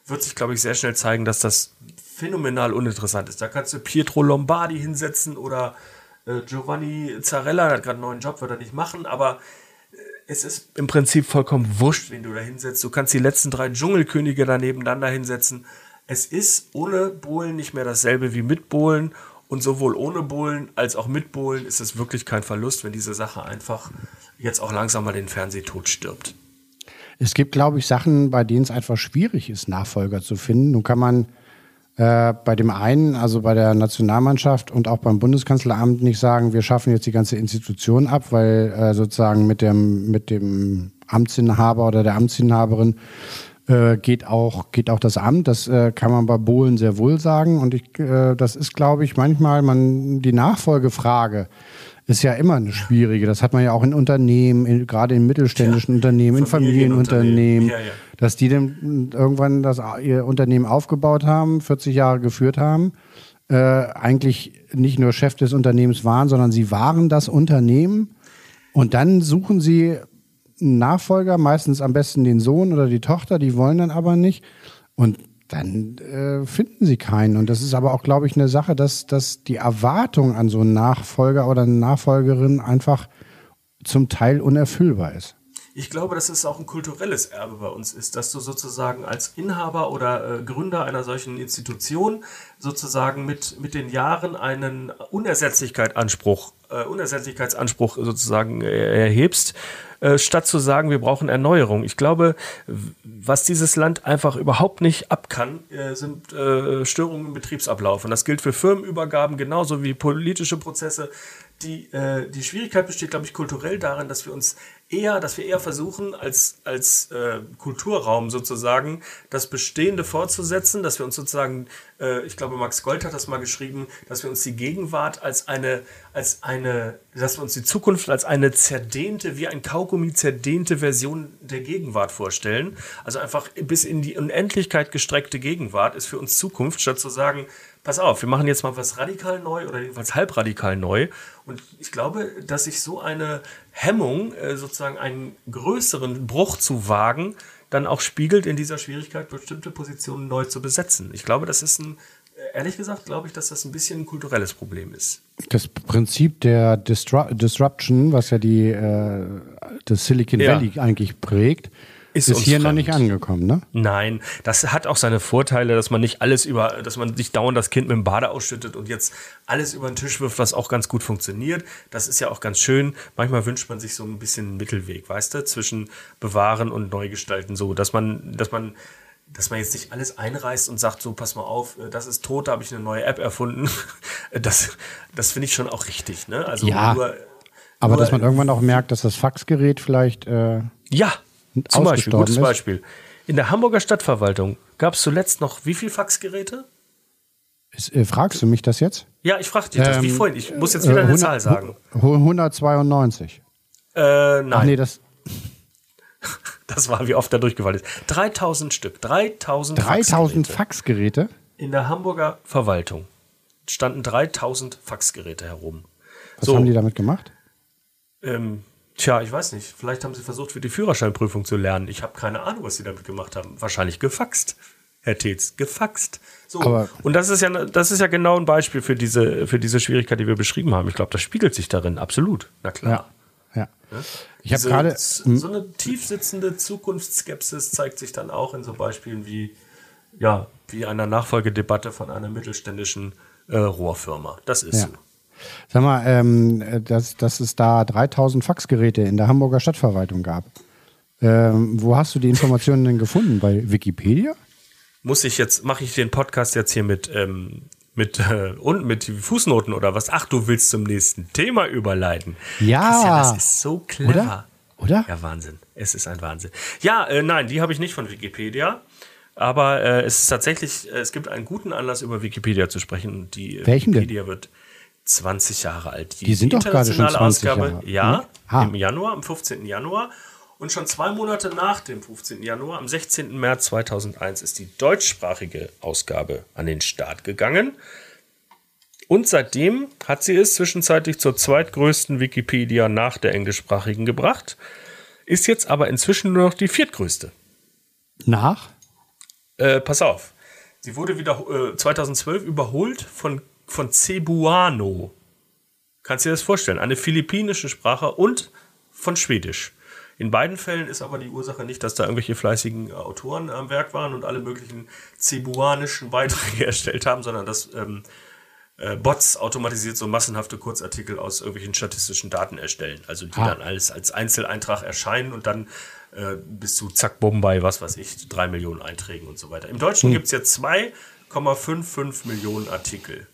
wird sich, glaube ich, sehr schnell zeigen, dass das phänomenal uninteressant ist. Da kannst du Pietro Lombardi hinsetzen oder äh, Giovanni Zarella, der hat gerade einen neuen Job, wird er nicht machen, aber äh, es ist im Prinzip vollkommen wurscht, wen du da hinsetzt. Du kannst die letzten drei Dschungelkönige da nebeneinander hinsetzen. Es ist ohne Bohlen nicht mehr dasselbe wie mit Bohlen. Und sowohl ohne Bohlen als auch mit Bohlen ist es wirklich kein Verlust, wenn diese Sache einfach jetzt auch langsam mal den Fernsehtod stirbt. Es gibt, glaube ich, Sachen, bei denen es einfach schwierig ist, Nachfolger zu finden. Nun kann man äh, bei dem einen, also bei der Nationalmannschaft und auch beim Bundeskanzleramt nicht sagen, wir schaffen jetzt die ganze Institution ab, weil äh, sozusagen mit dem, mit dem Amtsinhaber oder der Amtsinhaberin äh, geht auch geht auch das Amt. Das äh, kann man bei Bohlen sehr wohl sagen. Und ich, äh, das ist, glaube ich, manchmal man die Nachfolgefrage ist ja immer eine schwierige. Das hat man ja auch in Unternehmen, in, gerade in mittelständischen ja, Unternehmen, in Familienunternehmen, ja, ja. Dass die dann irgendwann das, ihr Unternehmen aufgebaut haben, 40 Jahre geführt haben, äh, eigentlich nicht nur Chef des Unternehmens waren, sondern sie waren das Unternehmen. Und dann suchen sie einen Nachfolger, meistens am besten den Sohn oder die Tochter, die wollen dann aber nicht. Und dann äh, finden sie keinen. Und das ist aber auch, glaube ich, eine Sache, dass, dass die Erwartung an so einen Nachfolger oder eine Nachfolgerin einfach zum Teil unerfüllbar ist. Ich glaube, dass es auch ein kulturelles Erbe bei uns ist, dass du sozusagen als Inhaber oder äh, Gründer einer solchen Institution sozusagen mit, mit den Jahren einen Unersetzlichkeitsanspruch, äh, Unersetzlichkeitsanspruch sozusagen erhebst, äh, statt zu sagen, wir brauchen Erneuerung. Ich glaube, was dieses Land einfach überhaupt nicht ab kann, äh, sind äh, Störungen im Betriebsablauf. Und das gilt für Firmenübergaben genauso wie politische Prozesse die, äh, die Schwierigkeit besteht, glaube ich, kulturell darin, dass wir uns eher, dass wir eher versuchen, als, als äh, Kulturraum sozusagen das Bestehende fortzusetzen, dass wir uns sozusagen, äh, ich glaube, Max Gold hat das mal geschrieben, dass wir uns die Gegenwart als eine, als eine, dass wir uns die Zukunft als eine zerdehnte, wie ein Kaugummi zerdehnte Version der Gegenwart vorstellen. Also einfach bis in die Unendlichkeit gestreckte Gegenwart ist für uns Zukunft, statt zu sagen, pass auf, wir machen jetzt mal was radikal neu oder jedenfalls halbradikal neu. Und ich glaube, dass sich so eine Hemmung, äh, sozusagen einen größeren Bruch zu wagen, dann auch spiegelt in dieser Schwierigkeit, bestimmte Positionen neu zu besetzen. Ich glaube, das ist ein, äh, ehrlich gesagt, glaube ich, dass das ein bisschen ein kulturelles Problem ist. Das Prinzip der Disru Disruption, was ja die, äh, das Silicon Ja. Valley eigentlich prägt, Ist ist, hier noch fremd. nicht angekommen, ne? Nein, das hat auch seine Vorteile, dass man nicht alles über, dass man nicht dauernd das Kind mit dem Bade ausschüttet und jetzt alles über den Tisch wirft, was auch ganz gut funktioniert. Das ist ja auch ganz schön. Manchmal wünscht man sich so ein bisschen einen Mittelweg, weißt du, zwischen bewahren und neu gestalten, so, dass man, dass man, dass man jetzt nicht alles einreißt und sagt, so, pass mal auf, äh, das ist tot, da habe ich eine neue App erfunden. Das, das finde ich schon auch richtig, ne? Also Ja. nur, Aber nur- dass man irgendwann auch merkt, dass das Faxgerät vielleicht äh, Ja, zum Beispiel, gutes ist. Beispiel. In der Hamburger Stadtverwaltung gab es zuletzt noch wie viel Faxgeräte? ist, äh, fragst du mich das jetzt? Ja, ich fragte dich das wie Ähm, vorhin. Ich muss jetzt wieder eine 100 Zahl sagen. hu- 192. Äh, nein, Ach nee, das das war, wie oft da durchgefallen ist. 3000 Stück. 3000 3000 Faxgeräte. Faxgeräte. In der Hamburger Verwaltung standen 3000 Faxgeräte herum. Was So. haben die damit gemacht? Ähm, tja, ich weiß nicht. Vielleicht haben sie versucht, für die Führerscheinprüfung zu lernen. Ich habe keine Ahnung, was sie damit gemacht haben. Wahrscheinlich gefaxt. Herr Tetz, gefaxt. So. Aber- und das ist ja, das ist ja genau ein Beispiel für diese, für diese Schwierigkeit, die wir beschrieben haben. Ich glaube, das spiegelt sich darin. Absolut. Na klar. Ja. ja. Ich habe gerade. so eine tiefsitzende Zukunftsskepsis zeigt sich dann auch in so Beispielen wie ja wie einer Nachfolgedebatte von einer mittelständischen äh, Rohrfirma. Das ist Ja. so. Sag mal, ähm, dass, dass es da 3000 Faxgeräte in der Hamburger Stadtverwaltung gab. Ähm, wo hast du die Informationen denn gefunden? Bei Wikipedia? Muss ich jetzt mache ich den Podcast jetzt hier mit ähm, mit äh, und mit Fußnoten oder was? Ach, du willst zum nächsten Thema überleiten? Ja. Christian, das ist so clever. Oder? Ja, Wahnsinn. Es ist ein Wahnsinn. Ja, äh, nein, die habe ich nicht von Wikipedia. Aber äh, es ist tatsächlich, äh, es gibt einen guten Anlass, über Wikipedia zu sprechen. Die äh, Welchen denn? Wikipedia wird 20 Jahre alt. Die sind doch gerade schon 20 Jahre, Ja, ne? Ah. im Januar, am 15. Januar. Und schon zwei Monate nach dem 15. Januar, am 16. März 2001, ist die deutschsprachige Ausgabe an den Start gegangen. Und seitdem hat sie es zwischenzeitlich zur zweitgrößten Wikipedia nach der englischsprachigen gebracht, ist jetzt aber inzwischen nur noch die viertgrößte. Nach? Äh, pass auf. Sie wurde wieder äh, 2012 überholt von, von Cebuano. Kannst du dir das vorstellen? Eine philippinische Sprache und von Schwedisch. In beiden Fällen ist aber die Ursache nicht, dass da irgendwelche fleißigen äh, Autoren am Werk waren und alle möglichen cebuanischen Beiträge erstellt haben, sondern dass ähm, äh, Bots automatisiert so massenhafte Kurzartikel aus irgendwelchen statistischen Daten erstellen. Also die Ah. dann alles als Einzeleintrag erscheinen und dann äh, bis zu zack Bombay, was weiß ich, drei Millionen Einträgen und so weiter. Im Deutschen gibt es jetzt 2,55 Millionen Artikel.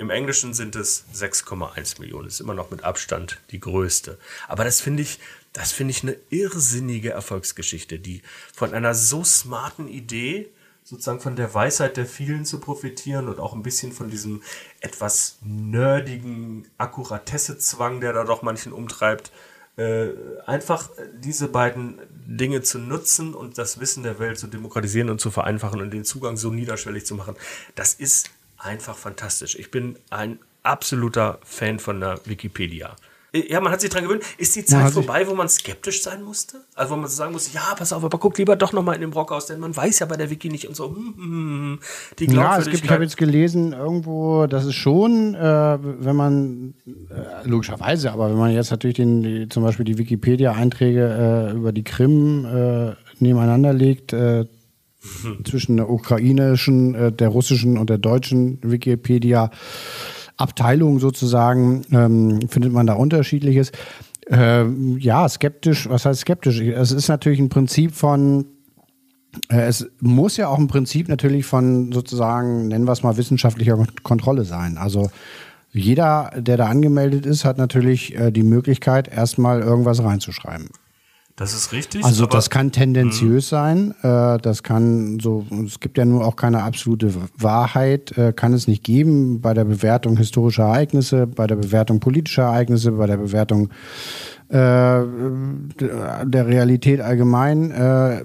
Im Englischen sind es 6,1 Millionen. Ist immer noch mit Abstand die größte. Aber das finde ich, das finde ich eine irrsinnige Erfolgsgeschichte, die von einer so smarten Idee, sozusagen von der Weisheit der vielen zu profitieren und auch ein bisschen von diesem etwas nerdigen Akkuratesse-Zwang, der da doch manchen umtreibt, äh, einfach diese beiden Dinge zu nutzen und das Wissen der Welt zu demokratisieren und zu vereinfachen und den Zugang so niederschwellig zu machen, das ist einfach fantastisch. Ich bin ein absoluter Fan von der Wikipedia. Ja, man hat sich dran gewöhnt. Ist die Zeit vorbei, wo man skeptisch sein musste? Also wo man so sagen musste, ja, pass auf, aber guck lieber doch noch mal in den Brockhaus, denn man weiß ja bei der Wiki nicht und so. Hm, hm, hm, die ja, es gibt, ich habe jetzt gelesen irgendwo, das ist schon, äh, wenn man äh, logischerweise, aber wenn man jetzt natürlich den, die, zum Beispiel die Wikipedia-Einträge äh, über die Krim äh, nebeneinander legt, zwischen der ukrainischen, äh, der russischen und der deutschen Wikipedia. Abteilung sozusagen ähm, findet man da unterschiedliches. Ähm, ja, skeptisch, was heißt skeptisch? Es ist natürlich ein Prinzip von, äh, es muss ja auch ein Prinzip natürlich von sozusagen, nennen wir es mal, wissenschaftlicher Kontrolle sein. Also jeder, der da angemeldet ist, hat natürlich äh, die Möglichkeit, erstmal irgendwas reinzuschreiben. Das ist richtig. Also das kann tendenziös mh. sein. Äh, das kann so, es gibt ja nur auch keine absolute Wahrheit, äh, kann es nicht geben bei der Bewertung historischer Ereignisse, bei der Bewertung politischer Ereignisse, bei der Bewertung äh, der Realität allgemein äh,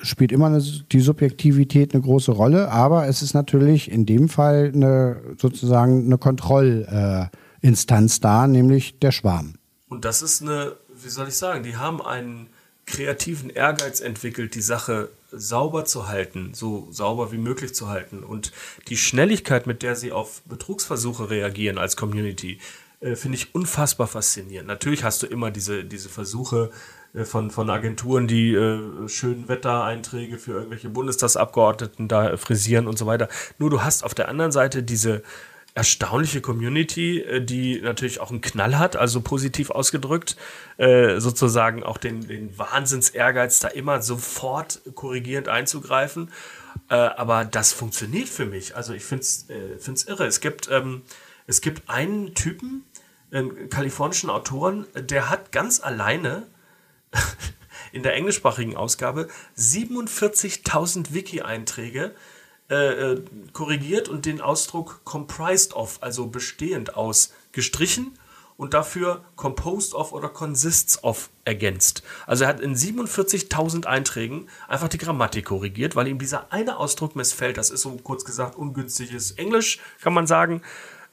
spielt immer eine, die Subjektivität eine große Rolle, aber es ist natürlich in dem Fall eine, sozusagen eine Kontrollinstanz da, nämlich der Schwarm. Und das ist eine wie soll ich sagen, die haben einen kreativen Ehrgeiz entwickelt, die Sache sauber zu halten, so sauber wie möglich zu halten. Und die Schnelligkeit, mit der sie auf Betrugsversuche reagieren als Community, äh, finde ich unfassbar faszinierend. Natürlich hast du immer diese, diese Versuche äh, von, von Agenturen, die äh, schönen Wettereinträge für irgendwelche Bundestagsabgeordneten da frisieren und so weiter. Nur du hast auf der anderen Seite diese erstaunliche Community, äh, die natürlich auch einen Knall hat, also positiv ausgedrückt, äh, sozusagen auch den, den Wahnsinns-Ehrgeiz, da immer sofort korrigierend einzugreifen. Äh, aber das funktioniert für mich. Also ich finde es irre. Es gibt, ähm, es gibt einen Typen, einen kalifornischen Autoren, der hat ganz alleine in der englischsprachigen Ausgabe 47.000 Wiki-Einträge äh, äh, korrigiert und den Ausdruck comprised of, also bestehend aus, gestrichen und dafür composed of oder consists of ergänzt. Also er hat in 47.000 Einträgen einfach die Grammatik korrigiert, weil ihm dieser eine Ausdruck missfällt. Das ist so kurz gesagt ungünstiges Englisch, kann man sagen.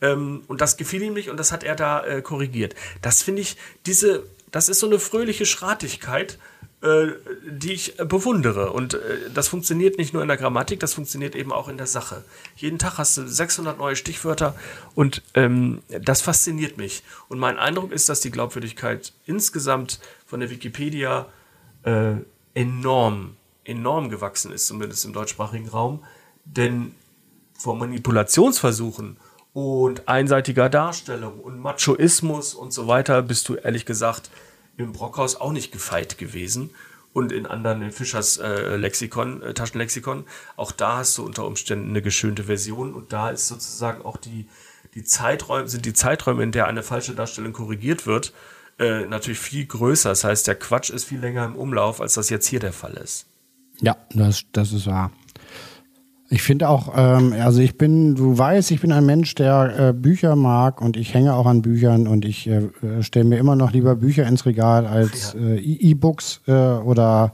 Ähm, und das gefiel ihm nicht und das hat er da äh, korrigiert. Das finde ich, diese, das ist so eine fröhliche Schratigkeit, die ich bewundere. Und äh, das funktioniert nicht nur in der Grammatik, das funktioniert eben auch in der Sache. Jeden Tag hast du 600 neue Stichwörter und ähm, das fasziniert mich. Und mein Eindruck ist, dass die Glaubwürdigkeit insgesamt von der Wikipedia äh, enorm, enorm gewachsen ist, zumindest im deutschsprachigen Raum. Denn vor Manipulationsversuchen und einseitiger Darstellung und Machoismus und so weiter bist du ehrlich gesagt im Brockhaus auch nicht gefeit gewesen. Und in anderen, in Fischers äh, Lexikon, äh, Taschenlexikon, auch da hast du unter Umständen eine geschönte Version und da ist sozusagen auch die, die Zeiträume, sind die Zeiträume, in der eine falsche Darstellung korrigiert wird, äh, natürlich viel größer. Das heißt, der Quatsch ist viel länger im Umlauf, als das jetzt hier der Fall ist. Ja, das, das ist wahr. Ich finde auch, ähm, also ich bin, du weißt, ich bin ein Mensch, der äh, Bücher mag und ich hänge auch an Büchern und ich äh, äh stelle mir immer noch lieber Bücher ins Regal als äh, E-Books äh, oder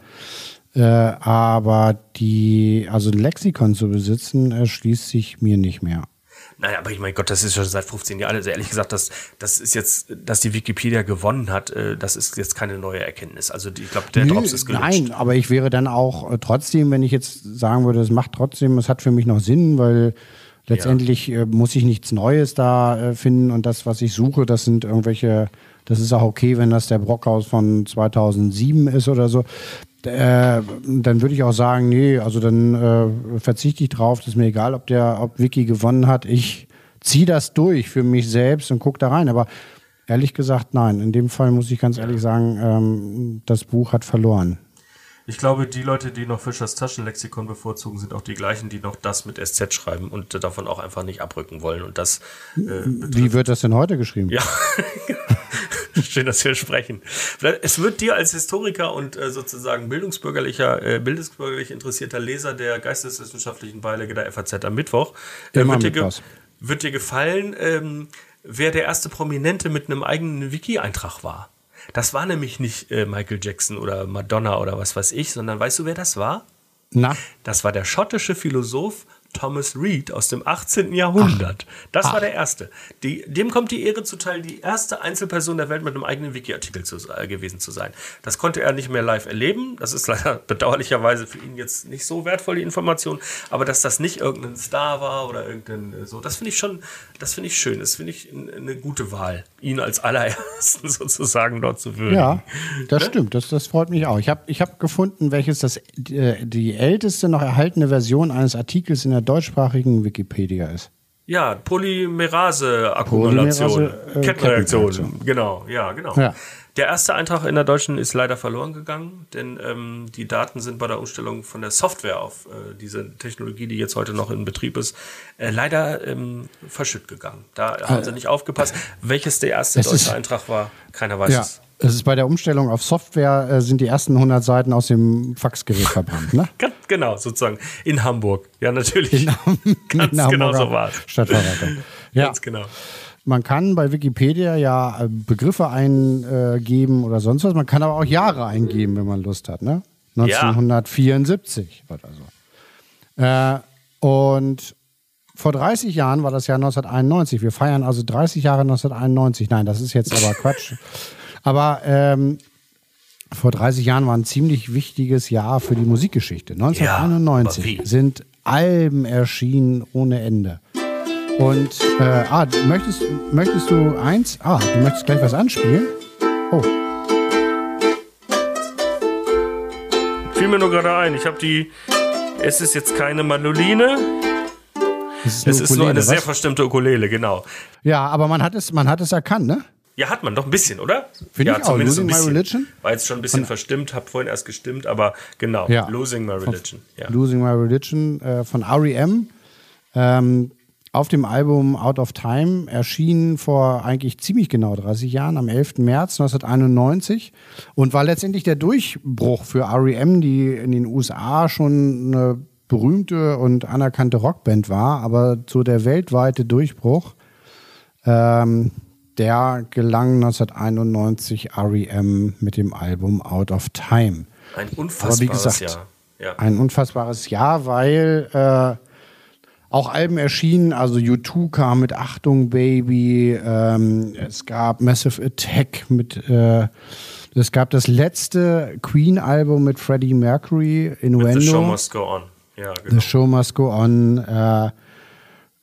äh, aber die, also Lexikon zu besitzen, erschließt sich mir nicht mehr. Naja, aber ich mein Gott, das ist schon seit 15 Jahren. Also ehrlich gesagt, das, das ist jetzt, dass die Wikipedia gewonnen hat, äh, das ist jetzt keine neue Erkenntnis. Also ich glaube, der Nö, Drops ist gelutscht. Nein, aber ich wäre dann auch äh, trotzdem, wenn ich jetzt sagen würde, es macht trotzdem, es hat für mich noch Sinn, weil letztendlich ja. äh, muss ich nichts Neues da finden und das, was ich suche, das sind irgendwelche, das ist auch okay, wenn das der Brockhaus von 2007 ist oder so. Äh, dann würde ich auch sagen, nee, also dann äh, verzichte ich drauf. Das ist mir egal, ob der, ob Vicky gewonnen hat. Ich ziehe das durch für mich selbst und gucke da rein. Aber ehrlich gesagt, nein. In dem Fall muss ich ganz ehrlich sagen, ähm, das Buch hat verloren. Ich glaube, die Leute, die noch Fischers Taschenlexikon bevorzugen, sind auch die gleichen, die noch das mit SZ schreiben und davon auch einfach nicht abrücken wollen. Und das. Äh, Wie wird das denn heute geschrieben? Ja. Schön, dass wir sprechen. Es wird dir als Historiker und äh, sozusagen bildungsbürgerlicher, äh, bildungsbürgerlich interessierter Leser der geisteswissenschaftlichen Beilage der FAZ am Mittwoch, äh, wird, dir wird, dir gefallen, ähm, wer der erste Prominente mit einem eigenen Wiki-Eintrag war. Das war nämlich nicht äh, Michael Jackson oder Madonna oder was weiß ich, sondern weißt du, wer das war? Na? Das war der schottische Philosoph Thomas Reed aus dem 18. Jahrhundert. Das war der erste. Die, dem kommt die Ehre zuteil, die erste Einzelperson der Welt mit einem eigenen Wiki-Artikel zu, äh, gewesen zu sein. Das konnte er nicht mehr live erleben. Das ist leider bedauerlicherweise für ihn jetzt nicht so wertvoll, die Information. Aber dass das nicht irgendein Star war oder irgendein äh, so, das finde ich schon, das finde ich schön. Das finde ich eine gute Wahl, ihn als allerersten sozusagen dort zu würdigen. Ja, das stimmt. Das, das freut mich auch. Ich habe ich hab gefunden, welches das äh, die älteste noch erhaltene Version eines Artikels in der deutschsprachigen Wikipedia ist. Ja, Polymerase-Akkumulation. Polymerase, äh, Kettenreaktion. Kettenreaktion. Genau, ja, genau. Ja. Der erste Eintrag in der deutschen ist leider verloren gegangen, denn ähm, die Daten sind bei der Umstellung von der Software auf äh, diese Technologie, die jetzt heute noch in Betrieb ist, äh, leider ähm, verschütt gegangen. Da haben sie nicht aufgepasst. Welches der erste Äh, es deutsche ist- Eintrag war, keiner weiß Ja, es. es ist bei der Umstellung auf Software äh, sind die ersten 100 Seiten aus dem Faxgerät verbrannt. Ne? Ganz genau, sozusagen. In Hamburg. Ja, natürlich. Ganz In genau so war es. Stadtverwaltung. Ja, Ganz genau. Man kann bei Wikipedia ja äh, Begriffe eingeben oder sonst was. Man kann aber auch Jahre eingeben, wenn man Lust hat. Ne? 1974 oder so. Äh, und vor 30 Jahren war das Jahr 1991. Wir feiern also 30 Jahre 1991. Nein, das ist jetzt aber Quatsch. Aber ähm, vor 30 Jahren war ein ziemlich wichtiges Jahr für die Musikgeschichte. 1991 aber wie? sind Alben erschienen ohne Ende. Und äh, ah, möchtest, möchtest du eins? Ah, du möchtest gleich was anspielen? Oh, Fiel mir nur gerade ein. Ich habe die. Es ist jetzt keine Mandoline. das Es ist nur eine Ukulele, sehr was? verstimmte Ukulele, genau. Ja, aber man hat es, man hat es erkannt, ne? Ja, hat man doch ein bisschen, oder? Finde ja, ich auch. Losing My. Religion? War jetzt schon ein bisschen verstimmt, hab vorhin erst gestimmt, aber genau. Ja. Losing My Religion. Ja. Losing My Religion äh, von R.E.M. Ähm, auf dem Album Out of Time erschienen vor eigentlich ziemlich genau 30 Jahren, am 11. März 1991 und war letztendlich der Durchbruch für R.E.M., die in den USA schon eine berühmte und anerkannte Rockband war, aber so der weltweite Durchbruch, ähm, der gelang 1991 R.E.M. mit dem Album Out of Time. Ein Aber unfassbares wie gesagt, Jahr. Ja. ein unfassbares Jahr, weil äh, auch Alben erschienen, also U2 kam mit Achtung Baby, ähm, es gab Massive Attack mit, äh, es gab das letzte Queen-Album mit Freddie Mercury, Innuendo. The Show Must Go On. Ja, genau. The Show Must Go On. Äh,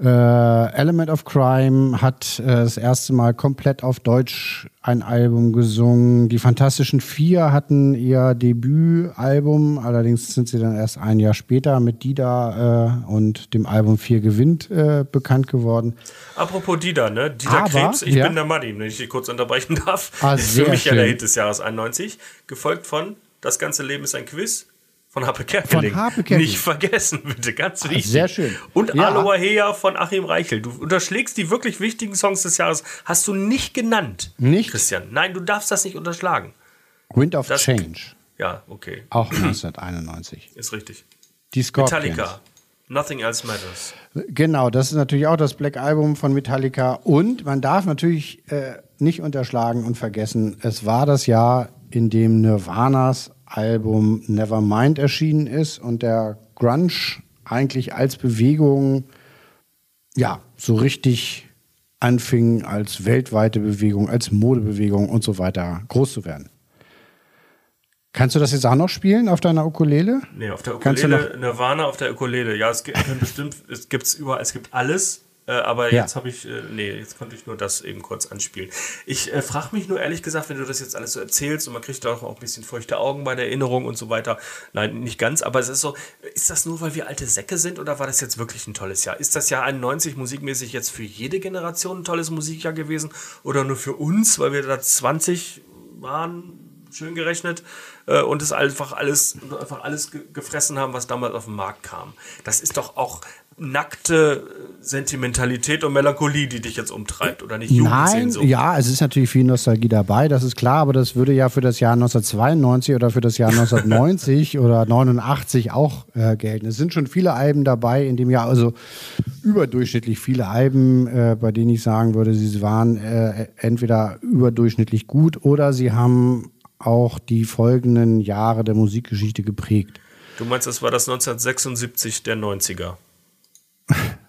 äh, Element of Crime hat äh, das erste Mal komplett auf Deutsch ein Album gesungen. Die Fantastischen Vier hatten ihr Debütalbum, allerdings sind sie dann erst ein Jahr später mit Dida äh, und dem Album Vier gewinnt äh, bekannt geworden. Apropos Dieter, ne? Dieter Aber, Krebs, ich ja. bin der Muddy, wenn ich dich kurz unterbrechen darf. Ah, für mich ja der schön. Hit des Jahres 91. Gefolgt von Das ganze Leben ist ein Quiz von Harpe Kerkeling. Von Harpe Kerkeling. Nicht vergessen, bitte, ganz wichtig. sehr schön. Und Ja. Aloha Hea von Achim Reichel. Du unterschlägst die wirklich wichtigen Songs des Jahres. Hast du nicht genannt. Nicht? Christian. Nein, du darfst das nicht unterschlagen. Wind of Das- Change, Ja, okay. auch 1991. Ist richtig. Die Scorpions. Metallica. Nothing else matters. Genau, das ist natürlich auch das Black Album von Metallica. Und man darf natürlich äh, nicht unterschlagen und vergessen, es war das Jahr, in dem Nirvanas Album Nevermind erschienen ist und der Grunge eigentlich als Bewegung ja so richtig anfing als weltweite Bewegung, als Modebewegung und so weiter groß zu werden. Kannst du das jetzt auch noch spielen auf deiner Ukulele? Nee, auf der Kannst du Ukulele, Nirvana auf der Ukulele. Ja, es gibt bestimmt, es gibt's überall, es gibt alles. Äh, aber Ja. jetzt habe ich, äh, nee, jetzt konnte ich nur das eben kurz anspielen. Ich äh, frage mich nur ehrlich gesagt, wenn du das jetzt alles so erzählst und man kriegt auch ein bisschen feuchte Augen bei der Erinnerung und so weiter. Nein, nicht ganz, aber es ist so, ist das nur, weil wir alte Säcke sind oder war das jetzt wirklich ein tolles Jahr? Ist das Jahr 91 musikmäßig jetzt für jede Generation ein tolles Musikjahr gewesen oder nur für uns, weil wir da 20 waren, schön gerechnet, äh, und es einfach alles, einfach alles ge gefressen haben, was damals auf den Markt kam. Das ist doch auch nackte Sentimentalität und Melancholie, die dich jetzt umtreibt, oder nicht? Nein, ja, es ist natürlich viel Nostalgie dabei, das ist klar, aber das würde ja für das Jahr 1992 oder für das Jahr 1990 oder 89 auch äh, gelten. Es sind schon viele Alben dabei in dem Jahr, also überdurchschnittlich viele Alben, äh, bei denen ich sagen würde, sie waren äh, entweder überdurchschnittlich gut oder sie haben auch die folgenden Jahre der Musikgeschichte geprägt. Du meinst, das war das 1976 der 90er?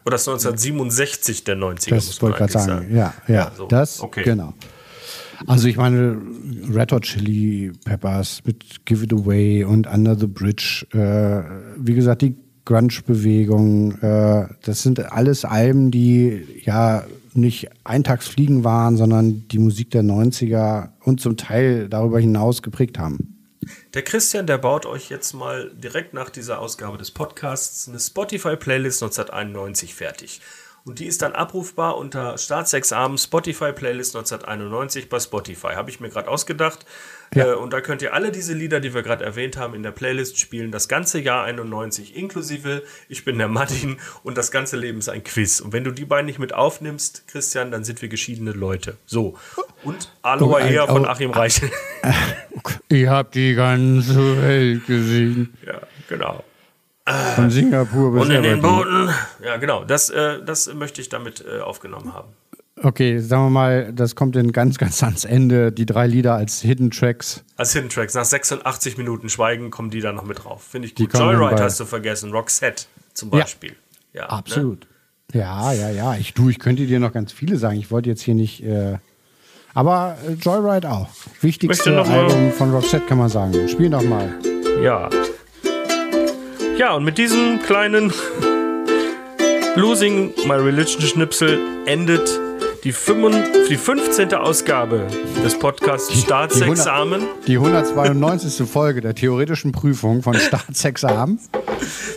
Oder ist 1967 der 90er? Das wollte ich gerade sagen. Ja, ja, ja so. das, okay. genau. Also ich meine, Red Hot Chili Peppers mit Give It Away und Under the Bridge, äh, wie gesagt, die Grunge-Bewegung, äh, das sind alles Alben, die ja nicht Eintagsfliegen waren, sondern die Musik der 90er und zum Teil darüber hinaus geprägt haben. Der Christian, der baut euch jetzt mal direkt nach dieser Ausgabe des Podcasts eine Spotify-Playlist 1991 fertig. Und die ist dann abrufbar unter Staatsexamen Spotify Playlist 1991 bei Spotify. Habe ich mir gerade ausgedacht. Ja. Äh, und da könnt ihr alle diese Lieder, die wir gerade erwähnt haben, in der Playlist spielen. Das ganze Jahr 91 inklusive. Ich bin der Martin und das ganze Leben ist ein Quiz. Und wenn du die beiden nicht mit aufnimmst, Christian, dann sind wir geschiedene Leute. So. Und Aloha oh, Ea von Achim Reichel. Ich habe die ganze Welt gesehen. Ja, genau. Von Singapur bis Und in den Booten. Ja, genau. Das, äh, das möchte ich damit äh, aufgenommen haben. Okay, sagen wir mal, das kommt dann ganz, ganz ans Ende. Die drei Lieder als Hidden Tracks. Als Hidden Tracks. Nach 86 Minuten Schweigen kommen die da noch mit drauf. Finde ich gut. Joyride hast du vergessen. Roxette zum Beispiel. Ja, ja absolut. Ne? Ja, ja, ja. Ich, du, ich könnte dir noch ganz viele sagen. Ich wollte jetzt hier nicht. Äh, aber äh, Joyride auch. Wichtigste Album von Roxette kann man sagen. Spiel noch mal. Ja. Ja, und mit diesem kleinen Losing My Religion Schnipsel endet die, 5, die 15. Ausgabe des Podcasts Staatsexamen. Die, 192. Folge der theoretischen Prüfung von Staatsexamen.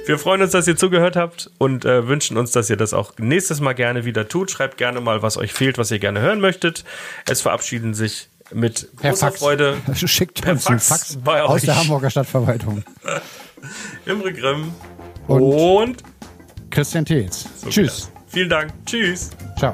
Wir freuen uns, dass ihr zugehört habt und äh, wünschen uns, dass ihr das auch nächstes Mal gerne wieder tut. Schreibt gerne mal, was euch fehlt, was ihr gerne hören möchtet. Es verabschieden sich mit per großer Fax. Freude. Schickt per uns Fax, Fax bei aus euch. der Hamburger Stadtverwaltung. Imre Grimm und, und Christian Theetz. So Tschüss. Vielen Dank. Tschüss. Ciao.